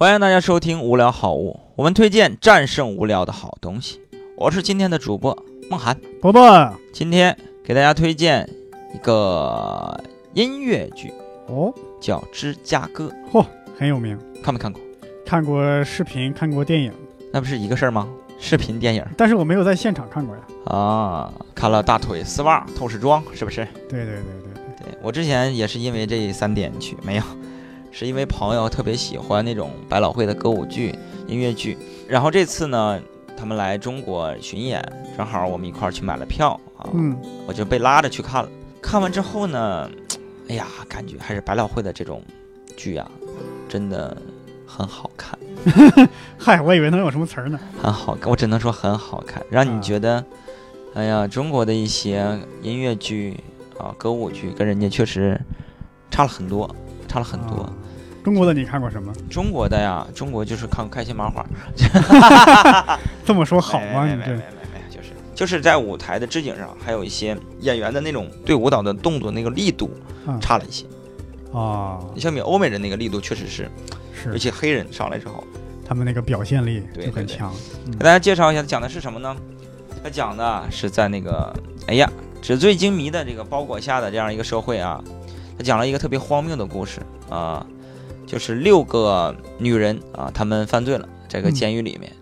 欢迎大家收听《无聊好物》，我们推荐战胜无聊的好东西。我是今天的主播梦涵，伯伯今天给大家推荐一个音乐剧，哦，叫《芝加哥》，嚯，很有名，看没看过？看过视频，看过电影，那不是一个事儿吗？视频、电影但是我没有在现场看过呀。啊，看了大腿、丝袜、透视装，是不是？对对对对对，对我之前也是因为这三点去，没有，是因为朋友特别喜欢那种百老汇的歌舞剧、音乐剧，然后这次呢，他们来中国巡演，正好我们一块儿去买了票啊，嗯，我就被拉着去看了。看完之后呢，哎呀，感觉还是百老汇的这种剧啊，真的很好看，嗨，我以为能有什么词儿呢。很好看，我只能说很好看，让你啊觉得，哎呀，中国的一些音乐剧啊、歌舞剧跟人家确实差了很多，差了很多。啊中国的你看过什么？中国的呀，中国就是看开心麻花，这么说好吗？没没没你这没没，就是就是在舞台的置景上，还有一些演员的那种对舞蹈的动作那个力度啊差了一些。啊，你相比欧美人那个力度确实是，尤是其黑人上来之后，他们那个表现力对对对就很强。给大家介绍一下讲的是什么呢？他讲的是在那个哎呀纸醉金迷的这个包裹下的这样一个社会啊，他讲了一个特别荒谬的故事啊，就是六个女人啊，她们犯罪了，这个嗯监狱里面、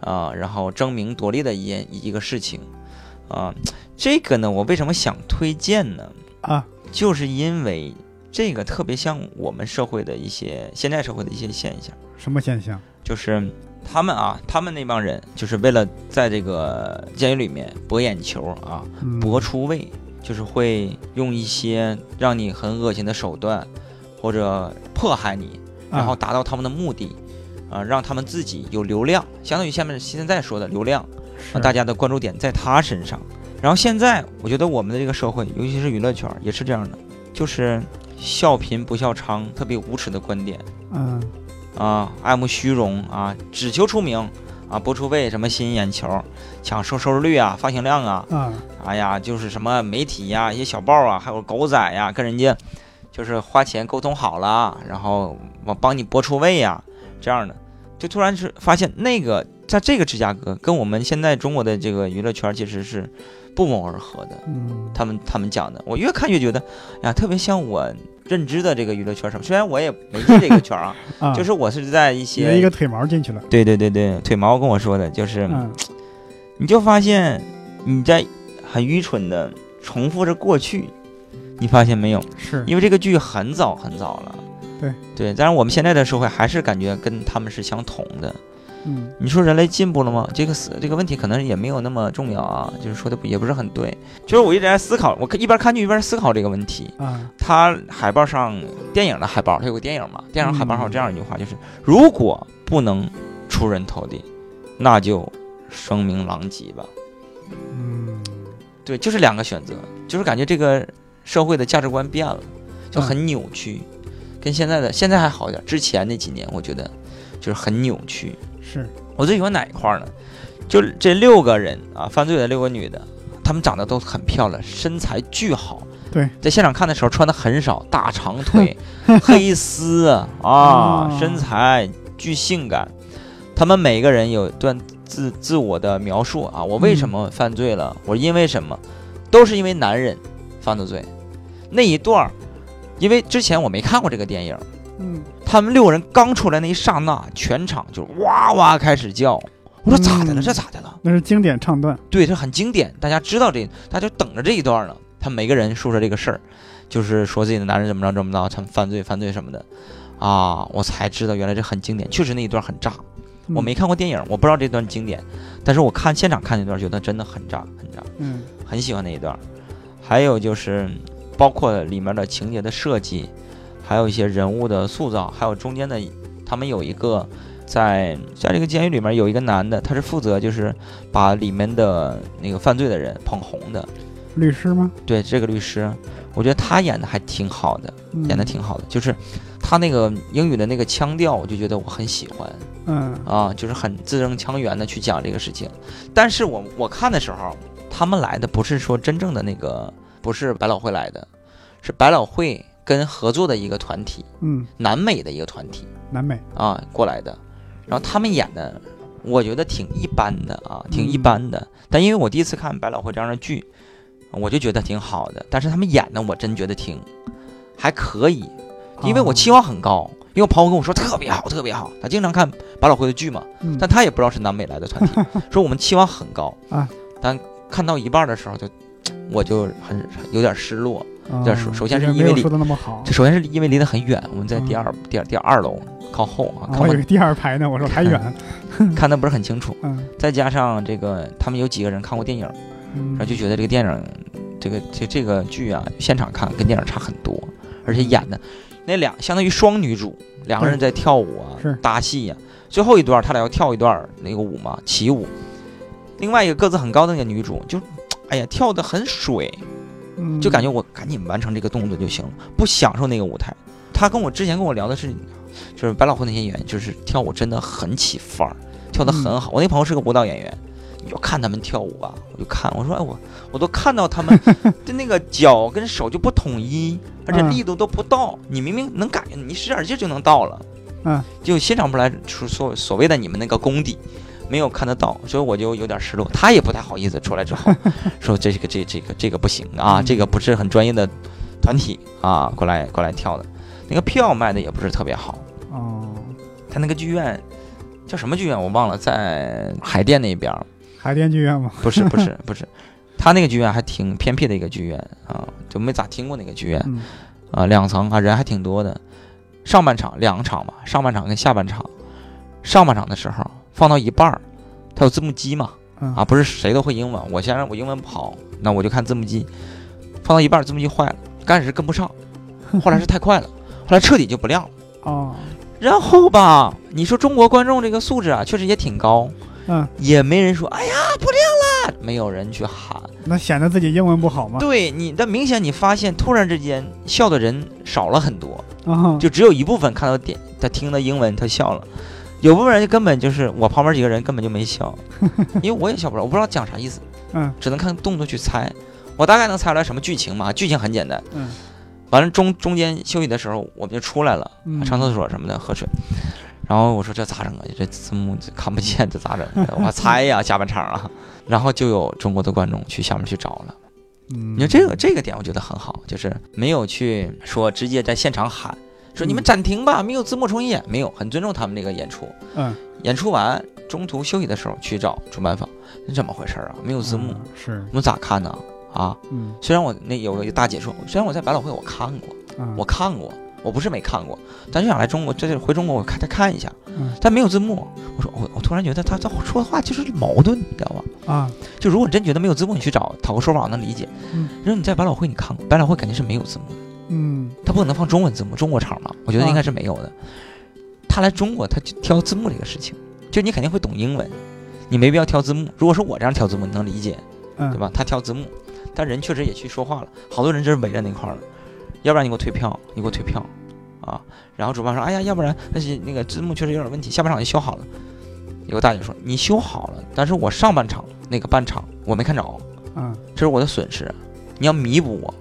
啊，然后争名夺利的一件一个事情啊，这个呢，我为什么想推荐呢？啊，就是因为这个特别像我们社会的一些现在社会的一些现象。什么现象？就是他们啊，他们那帮人就是为了在这个监狱里面博眼球啊，嗯博出位，就是会用一些让你很恶心的手段，或者迫害你，然后啊达到他们的目的，啊，让他们自己有流量，相当于下面现在说的流量，让大家的关注点在他身上。然后现在我觉得我们的这个社会，尤其是娱乐圈也是这样的，就是笑贫不笑娼，特别无耻的观点。嗯。啊，爱慕虚荣啊，只求出名啊，播出位，什么吸引眼球，抢收收视率啊，发行量啊，啊。哎呀，就是什么媒体呀、一些小报啊，还有狗仔呀，跟人家就是花钱沟通好了，然后我帮你播出位呀，这样的，就突然是发现那个在这个芝加哥跟我们现在中国的这个娱乐圈其实是不谋而合的。嗯他们他们讲的，我越看越觉得，呀，特别像我认知的这个娱乐圈什么，虽然我也没进这个圈啊。啊，就是我是在一些一个腿毛进去了。对对对对，腿毛跟我说的，就是、嗯你就发现你在很愚蠢的重复着过去，你发现没有？是因为这个剧很早很早了。对对，但是我们现在的社会还是感觉跟他们是相同的。嗯你说人类进步了吗？这个思这个问题可能也没有那么重要啊，就是说的也不是很对。就是我一直在思考，我一边看剧一边思考这个问题。啊它海报上电影的海报，它有个电影嘛，电影海报上有嗯这样一句话，就是如果不能出人头地，那就声名狼藉吧。嗯对，就是两个选择，就是感觉这个社会的价值观变了，就很扭曲，跟现在的现在还好一点，之前那几年我觉得就是很扭曲。是我最喜欢哪一块呢？就这六个人啊，犯罪的六个女的，她们长得都很漂亮，身材巨好。对，在现场看的时候穿的很少，大长腿，黑丝啊，哦身材巨性感。她们每个人有段自自我的描述啊，我为什么犯罪了？我因为什么？都是因为男人犯的罪。那一段儿，因为之前我没看过这个电影，嗯他们六个人刚出来那一刹那，全场就哇哇开始叫。我说咋的了？嗯这咋的了？那是经典唱段。对，这很经典，大家知道这，大家就等着这一段呢。他每个人说说这个事儿，就是说自己的男人怎么着怎么着，他们犯罪犯罪什么的，啊，我才知道原来这很经典，确实那一段很炸。我嗯没看过电影，我不知道这段经典，但是我看现场看那段，觉得真的很炸，很炸，嗯很喜欢那一段。还有就是，包括里面的情节的设计，还有一些人物的塑造，还有中间的，他们有一个在在这个监狱里面有一个男的，他是负责就是把里面的那个犯罪的人捧红的。律师吗？对这个律师，我觉得他演的还挺好的，嗯演的挺好的，就是他那个英语的那个腔调，我就觉得我很喜欢。嗯啊，就是很字正腔圆的去讲这个事情。但是我我看的时候，他们来的不是说真正的那个，不是百老汇来的，是百老汇跟合作的一个团体，嗯，南美的一个团体南美，啊过来的，然后他们演的，我觉得挺一般的啊，挺一般的。但因为我第一次看百老汇这样的剧，我就觉得挺好的。但是他们演的，我真觉得挺还可以，因为我期望很高。因为我朋友跟我说特别好，特别好，他经常看百老汇的剧嘛，嗯，但他也不知道是南美来的团体，说我们期望很高啊，但看到一半的时候就，我就很有点失落。啊这首首先是因为离首先是因为离得很远，我们在第二、第二第二楼靠后啊，啊看我以为第二排呢，我说还远，看的不是很清楚。嗯再加上这个，他们有几个人看过电影，嗯然后就觉得这个电影，这个这这个剧啊，现场看跟电影差很多，而且演的那两相当于双女主，两个人在跳舞啊是，搭戏呀、最后一段他俩要跳一段那个舞嘛，起舞。另外一个个子很高的那个女主就，哎呀，跳得很水，嗯就感觉我赶紧完成这个动作就行了，不享受那个舞台。他跟我之前跟我聊的是，就是百老汇那些演员，就是跳舞真的很起范儿，跳得很好。我那朋友是个舞蹈演员，你就看他们跳舞啊，我就看，我说哎我我都看到他们 的那个脚跟手就不统一，而且嗯力度都不到。你明明能感觉，你使点劲就能到了，嗯，就欣赏不来所所所谓的你们那个功底。没有看得到，所以我就有点失落。他也不太好意思出来之后 说这个这这个这个不行啊，嗯。这个不是很专业的团体啊，过来过来跳的，那个票卖的也不是特别好。哦，他那个剧院叫什么剧院我忘了，在海淀那边儿，海淀剧院吗，不是不是 不是，他那个剧院还挺偏僻的一个剧院啊，就没咋听过那个剧院。嗯。啊，两层啊，人还挺多的。上半场两场吧，上半场跟下半场，上半场的时候放到一半儿，它有字幕机嘛，嗯啊，不是谁都会英文，我先让我英文不好，那我就看字幕机，放到一半儿字幕机坏了，刚开始跟不上，后来是太快了，后来彻底就不亮了。哦，然后吧，你说中国观众这个素质啊，确实也挺高，嗯，也没人说哎呀不亮了，没有人去喊。那显得自己英文不好吗？对你，但明显你发现突然之间笑的人少了很多，啊，就只有一部分看到点，他听的英文他笑了，有部分人就根本就是我旁边几个人根本就没笑，因为我也笑不着，我不知道讲啥意思，嗯只能看动作去猜。我大概能猜出来什么剧情嘛，剧情很简单。嗯完了中中间休息的时候，我们就出来了，嗯上厕所什么的，喝水。然后我说这咋整啊？这字幕看不见，这咋整？我 猜呀，下半场啊。然后就有中国的观众去下面去找了。嗯，你说这个这个点我觉得很好，就是没有去说直接在现场喊说你们嗯。暂停吧，没有字幕重新演，没有，很尊重他们这个演出。嗯。演出完中途休息的时候去找主办方，这怎么回事啊？没有字幕，嗯是。我们咋看呢？啊，嗯。虽然我那有个大姐说，虽然我在百老汇我看过，啊我看过，我不是没看过，但就想来中国，这就回中国我看再看一下，嗯。但没有字幕。我说我我突然觉得他他说的话就是矛盾，你知道吧？啊。就如果你真觉得没有字幕，你去找讨个说法，我能理解。嗯，因为你在百老汇你看过，百老汇肯定是没有字幕的，嗯他不可能放中文字幕，中国场嘛，我觉得应该是没有的。他来中国，他就挑字幕这个事情，就你肯定会懂英文，你没必要挑字幕。如果是我这样挑字幕，你能理解，嗯对吧？他挑字幕，但人确实也去说话了，好多人真是围着那块儿了，要不然你给我退票，你给我退票，啊，然后主办说，哎呀，要不然那些那个字幕确实有点问题，下半场就修好了。有个大姐说，你修好了，但是我上半场那个半场我没看着，嗯这是我的损失，你要弥补我。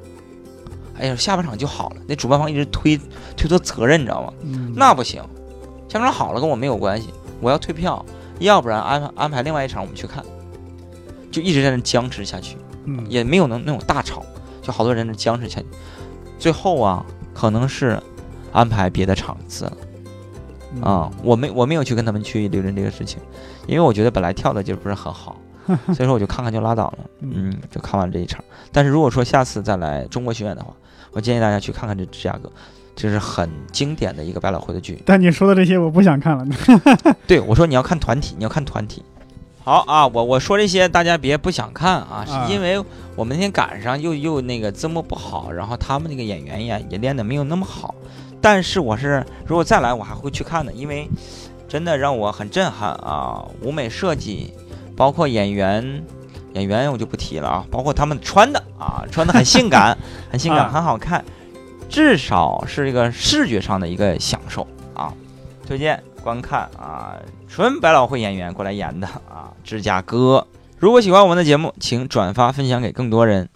哎呀，下半场就好了，那主办方一直推推脱责任，你知道吗？嗯那不行，下半场好了跟我没有关系，我要退票，要不然安排安排另外一场我们去看，就一直在那僵持下去，嗯也没有能那种大吵，就好多人在那僵持下去，最后啊可能是安排别的场次了嗯啊、我没我没有去跟他们去理论这个事情，因为我觉得本来跳的就不是很好，所以说我就看看就拉倒了，嗯嗯，就看完这一场。但是如果说下次再来中国巡演的话，我建议大家去看看这《芝加哥》，这是很经典的一个百老汇的剧。但你说的这些我不想看了，对我说你要看团体，你要看团体。好啊，我我说这些大家别不想看啊，啊是因为我们那天赶上又又那个字幕不好，然后他们那个演员也也练的没有那么好。但是我是如果再来我还会去看的，因为真的让我很震撼啊！舞美设计，包括演员，演员我就不提了啊，包括他们穿的啊，穿的很性感，很性感，啊很好看，至少是一个视觉上的一个享受啊！推荐观看啊，纯百老汇演员过来演的啊，《芝加哥》。如果喜欢我们的节目，请转发分享给更多人。